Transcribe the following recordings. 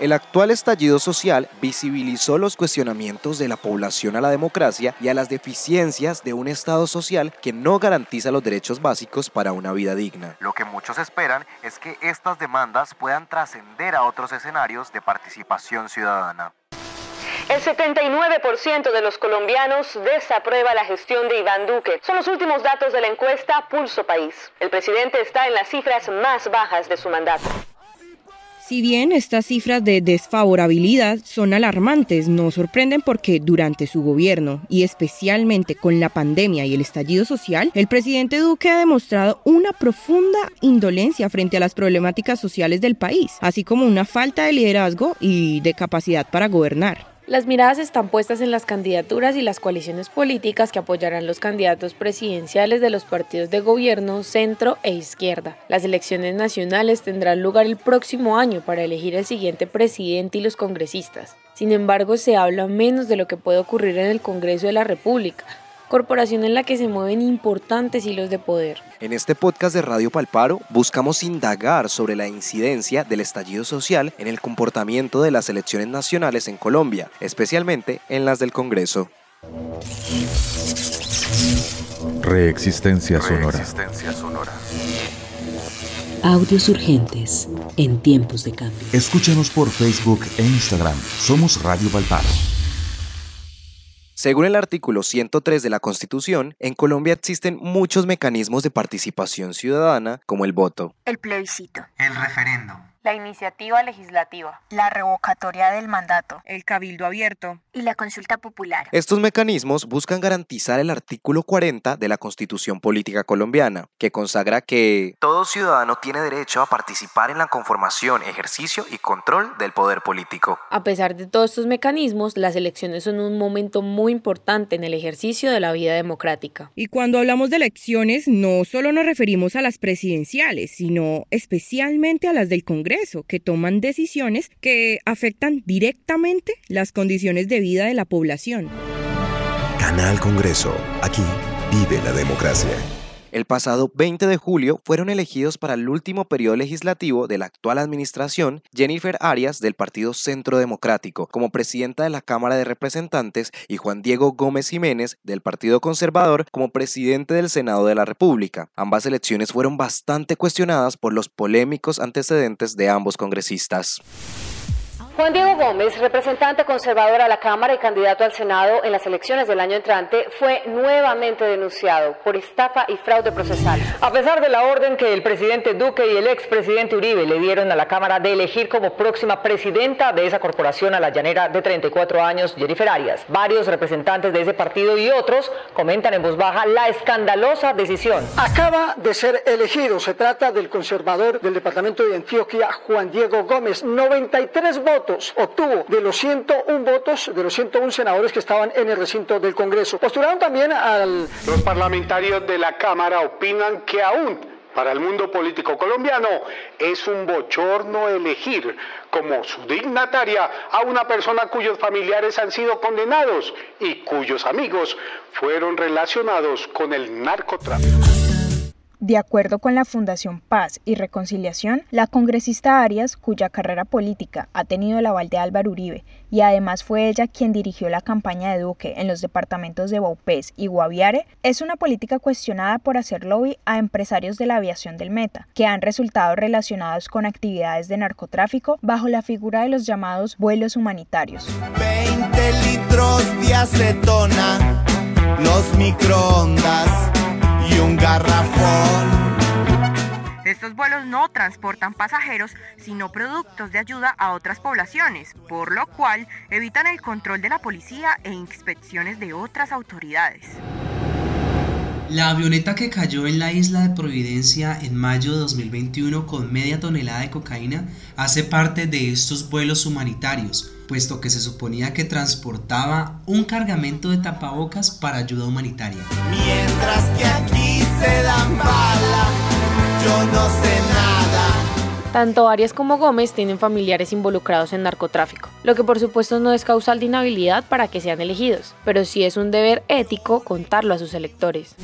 El actual estallido social visibilizó los cuestionamientos de la población a la democracia y a las deficiencias de un Estado social que no garantiza los derechos básicos para una vida digna. Lo que muchos esperan es que estas demandas puedan trascender a otros escenarios de participación ciudadana. El 79% de los colombianos desaprueba la gestión de Iván Duque. Son los últimos datos de la encuesta Pulso País. El presidente está en las cifras más bajas de su mandato. Si bien estas cifras de desfavorabilidad son alarmantes, no sorprenden porque durante su gobierno y especialmente con la pandemia y el estallido social, el presidente Duque ha demostrado una profunda indolencia frente a las problemáticas sociales del país, así como una falta de liderazgo y de capacidad para gobernar. Las miradas están puestas en las candidaturas y las coaliciones políticas que apoyarán los candidatos presidenciales de los partidos de gobierno, centro e izquierda. Las elecciones nacionales tendrán lugar el próximo año para elegir el siguiente presidente y los congresistas. Sin embargo, se habla menos de lo que puede ocurrir en el Congreso de la República, corporación en la que se mueven importantes hilos de poder. En este podcast de Radio Palparo buscamos indagar sobre la incidencia del estallido social en el comportamiento de las elecciones nacionales en Colombia, especialmente en las del Congreso. Reexistencia sonora. sonora. Audios urgentes en tiempos de cambio. Escúchanos por Facebook e Instagram. Somos Radio Palparo. Según el artículo 103 de la Constitución, en Colombia existen muchos mecanismos de participación ciudadana, como el voto, el plebiscito, el referendo, la iniciativa legislativa, la revocatoria del mandato, el cabildo abierto y la consulta popular. Estos mecanismos buscan garantizar el artículo 40 de la Constitución Política Colombiana, que consagra que todo ciudadano tiene derecho a participar en la conformación, ejercicio y control del poder político. A pesar de todos estos mecanismos, las elecciones son un momento muy importante en el ejercicio de la vida democrática. Y cuando hablamos de elecciones, no solo nos referimos a las presidenciales, sino especialmente a las del Congreso que toman decisiones que afectan directamente las condiciones de vida de la población. Canal Congreso. Aquí vive la democracia. El pasado 20 de julio fueron elegidos para el último periodo legislativo de la actual administración Jennifer Arias del Partido Centro Democrático como presidenta de la Cámara de Representantes y Juan Diego Gómez Jiménez del Partido Conservador como presidente del Senado de la República. Ambas elecciones fueron bastante cuestionadas por los polémicos antecedentes de ambos congresistas. Juan Diego Gómez, representante conservador a la Cámara y candidato al Senado en las elecciones del año entrante, fue nuevamente denunciado por estafa y fraude procesal. A pesar de la orden que el presidente Duque y el expresidente Uribe le dieron a la Cámara de elegir como próxima presidenta de esa corporación a la llanera de 34 años, Jennifer Arias, varios representantes de ese partido y otros comentan en voz baja la escandalosa decisión. Acaba de ser elegido, se trata del conservador del departamento de Antioquia, Juan Diego Gómez, 93 votos obtuvo de los 101 votos, de los 101 senadores que estaban en el recinto del Congreso. Postularon también al... Los parlamentarios de la Cámara opinan que aún para el mundo político colombiano es un bochorno elegir como su dignataria a una persona cuyos familiares han sido condenados y cuyos amigos fueron relacionados con el narcotráfico. De acuerdo con la Fundación Paz y Reconciliación, la congresista Arias, cuya carrera política ha tenido el aval de Álvaro Uribe y además fue ella quien dirigió la campaña de Duque en los departamentos de Baupés y Guaviare, es una política cuestionada por hacer lobby a empresarios de la aviación del Meta, que han resultado relacionados con actividades de narcotráfico bajo la figura de los llamados vuelos humanitarios. 20 litros de acetona, los microondas y un garrafón. Estos vuelos no transportan pasajeros, sino productos de ayuda a otras poblaciones, por lo cual evitan el control de la policía e inspecciones de otras autoridades. La avioneta que cayó en la isla de Providencia en mayo de 2021 con media tonelada de cocaína hace parte de estos vuelos humanitarios, puesto que se suponía que transportaba un cargamento de tapabocas para ayuda humanitaria. Mientras que aquí se dan bala, yo no sé nada. Tanto Arias como Gómez tienen familiares involucrados en narcotráfico, lo que por supuesto no es causal de inhabilidad para que sean elegidos, pero sí es un deber ético contarlo a sus electores.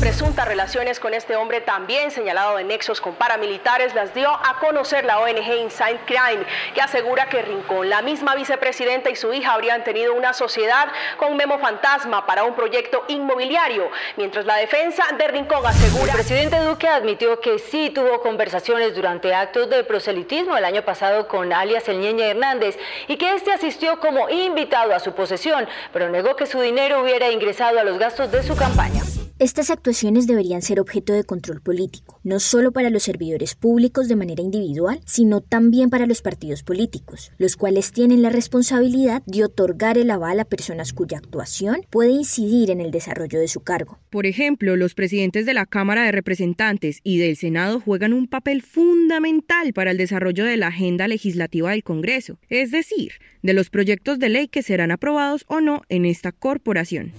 Presuntas relaciones con este hombre, también señalado de nexos con paramilitares, las dio a conocer la ONG Inside Crime, que asegura que Rincón, la misma vicepresidenta y su hija habrían tenido una sociedad con memo fantasma para un proyecto inmobiliario, mientras la defensa de Rincón asegura... El presidente Duque admitió que sí tuvo conversaciones durante actos de proselitismo el año pasado con alias El Ñeñe Hernández y que este asistió como invitado a su posesión, pero negó que su dinero hubiera ingresado a los gastos de su campaña. Estas actuaciones deberían ser objeto de control político, no solo para los servidores públicos de manera individual, sino también para los partidos políticos, los cuales tienen la responsabilidad de otorgar el aval a personas cuya actuación puede incidir en el desarrollo de su cargo. Por ejemplo, los presidentes de la Cámara de Representantes y del Senado juegan un papel fundamental para el desarrollo de la agenda legislativa del Congreso, es decir, de los proyectos de ley que serán aprobados o no en esta corporación.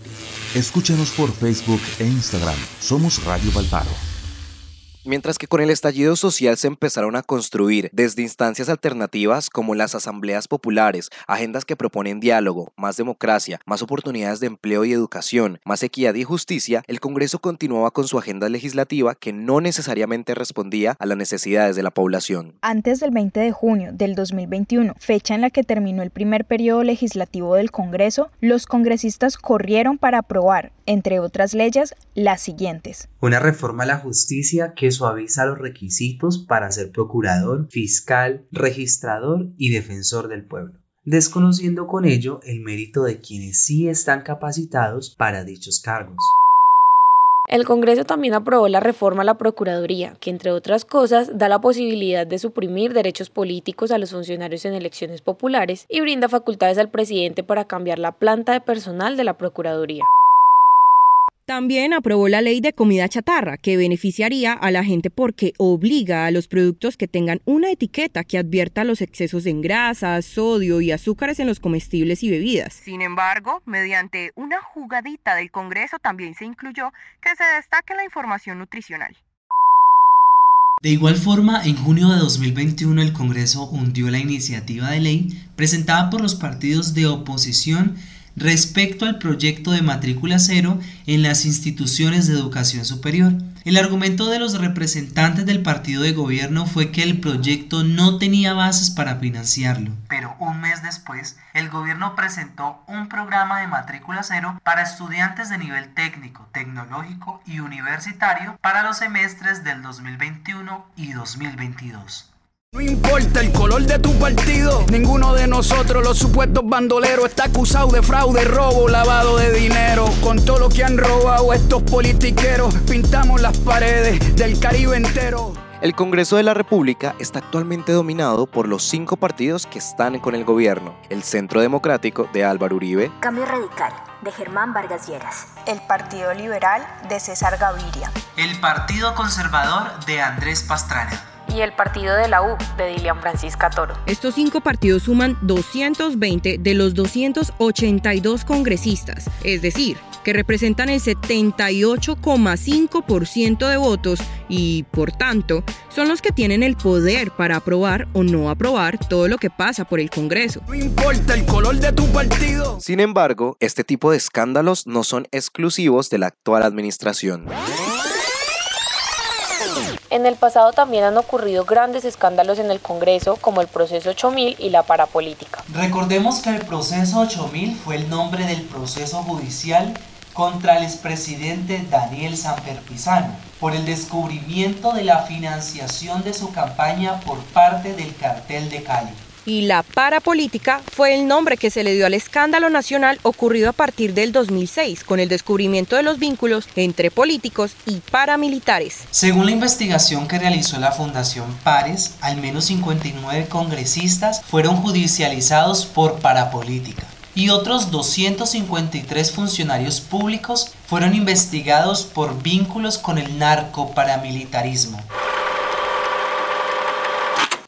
Escúchanos por Facebook e Instagram. Somos Radio Valparo. Mientras que con el estallido social se empezaron a construir desde instancias alternativas como las asambleas populares, agendas que proponen diálogo, más democracia, más oportunidades de empleo y educación, más equidad y justicia, el Congreso continuaba con su agenda legislativa que no necesariamente respondía a las necesidades de la población. Antes del 20 de junio del 2021, fecha en la que terminó el primer periodo legislativo del Congreso, los congresistas corrieron para aprobar, entre otras leyes, las siguientes. Una reforma a la justicia que suaviza los requisitos para ser procurador, fiscal, registrador y defensor del pueblo, desconociendo con ello el mérito de quienes sí están capacitados para dichos cargos. El Congreso también aprobó la reforma a la Procuraduría, que entre otras cosas da la posibilidad de suprimir derechos políticos a los funcionarios en elecciones populares y brinda facultades al presidente para cambiar la planta de personal de la Procuraduría. También aprobó la ley de comida chatarra, que beneficiaría a la gente porque obliga a los productos que tengan una etiqueta que advierta los excesos en grasas, sodio y azúcares en los comestibles y bebidas. Sin embargo, mediante una jugadita del Congreso también se incluyó que se destaque la información nutricional. De igual forma, en junio de 2021 el Congreso hundió la iniciativa de ley presentada por los partidos de oposición respecto al proyecto de matrícula cero en las instituciones de educación superior. El argumento de los representantes del partido de gobierno fue que el proyecto no tenía bases para financiarlo. Pero un mes después, el gobierno presentó un programa de matrícula cero para estudiantes de nivel técnico, tecnológico y universitario para los semestres del 2021 y 2022. No importa el color de tu partido, ninguno de nosotros, los supuestos bandoleros, está acusado de fraude, robo, lavado de dinero. Con todo lo que han robado estos politiqueros, pintamos las paredes del Caribe entero. El Congreso de la República está actualmente dominado por los cinco partidos que están con el gobierno. El Centro Democrático de Álvaro Uribe. Cambio Radical de Germán Vargas Lleras. El Partido Liberal de César Gaviria. El Partido Conservador de Andrés Pastrana y el partido de la U de Dilian Francisca Toro. Estos cinco partidos suman 220 de los 282 congresistas, es decir, que representan el 78,5% de votos y, por tanto, son los que tienen el poder para aprobar o no aprobar todo lo que pasa por el Congreso. No importa el color de tu partido. Sin embargo, este tipo de escándalos no son exclusivos de la actual administración. En el pasado también han ocurrido grandes escándalos en el Congreso, como el proceso 8000 y la parapolítica. Recordemos que el proceso 8000 fue el nombre del proceso judicial contra el expresidente Daniel Samper Pizano por el descubrimiento de la financiación de su campaña por parte del cartel de Cali y la parapolítica fue el nombre que se le dio al escándalo nacional ocurrido a partir del 2006 con el descubrimiento de los vínculos entre políticos y paramilitares. Según la investigación que realizó la Fundación Pares, al menos 59 congresistas fueron judicializados por parapolítica y otros 253 funcionarios públicos fueron investigados por vínculos con el narcoparamilitarismo.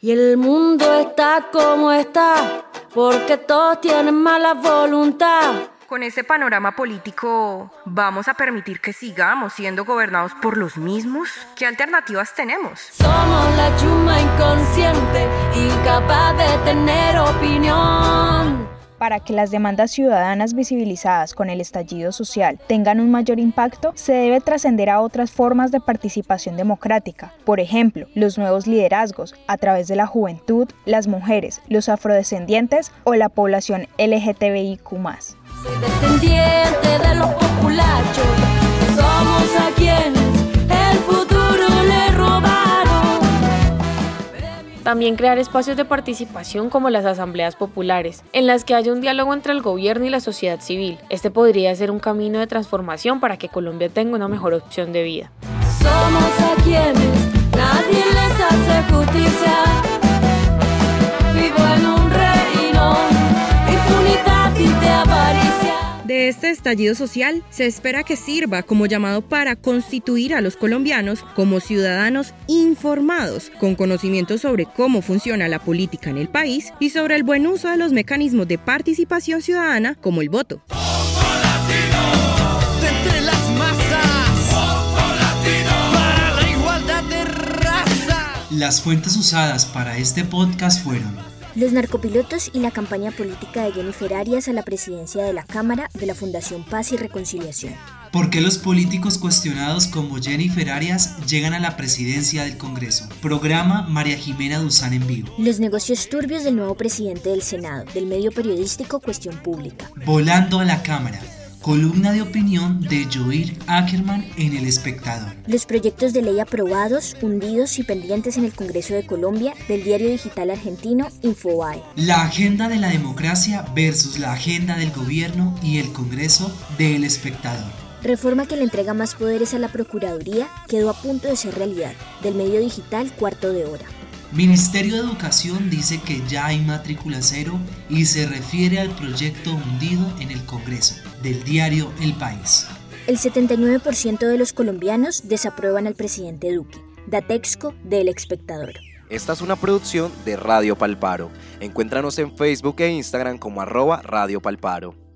Y el mundo está como está, porque todos tienen mala voluntad. Con este panorama político, ¿vamos a permitir que sigamos siendo gobernados por los mismos? ¿Qué alternativas tenemos? Somos la chuma inconsciente, incapaz de tener opinión. Para que las demandas ciudadanas visibilizadas con el estallido social tengan un mayor impacto, se debe trascender a otras formas de participación democrática, por ejemplo, los nuevos liderazgos a través de la juventud, las mujeres, los afrodescendientes o la población LGTBIQ. Soy descendiente de los somos a También crear espacios de participación como las asambleas populares, en las que haya un diálogo entre el gobierno y la sociedad civil. Este podría ser un camino de transformación para que Colombia tenga una mejor opción de vida. Somos a quienes nadie les hace justicia. De este estallido social se espera que sirva como llamado para constituir a los colombianos como ciudadanos informados, con conocimiento sobre cómo funciona la política en el país y sobre el buen uso de los mecanismos de participación ciudadana como el voto. Las fuentes usadas para este podcast fueron Los narcopilotos y la campaña política de Jennifer Arias a la presidencia de la Cámara de la Fundación Paz y Reconciliación. ¿Por qué los políticos cuestionados como Jennifer Arias llegan a la presidencia del Congreso? Programa María Jimena Duzán en vivo. Los negocios turbios del nuevo presidente del Senado, del medio periodístico Cuestión Pública. Volando a la Cámara. Columna de opinión de Joir Ackerman en El Espectador. Los proyectos de ley aprobados, hundidos y pendientes en el Congreso de Colombia del diario digital argentino Infobae. La agenda de la democracia versus la agenda del gobierno y el Congreso de El Espectador. Reforma que le entrega más poderes a la Procuraduría quedó a punto de ser realidad. Del medio digital Cuarto de Hora. Ministerio de Educación dice que ya hay matrícula cero y se refiere al proyecto hundido en el Congreso del diario El País. El 79% de los colombianos desaprueban al presidente Duque. Datexco del Espectador. Esta es una producción de Radio Palparo. Encuéntranos en Facebook e Instagram como arroba Radio Palparo.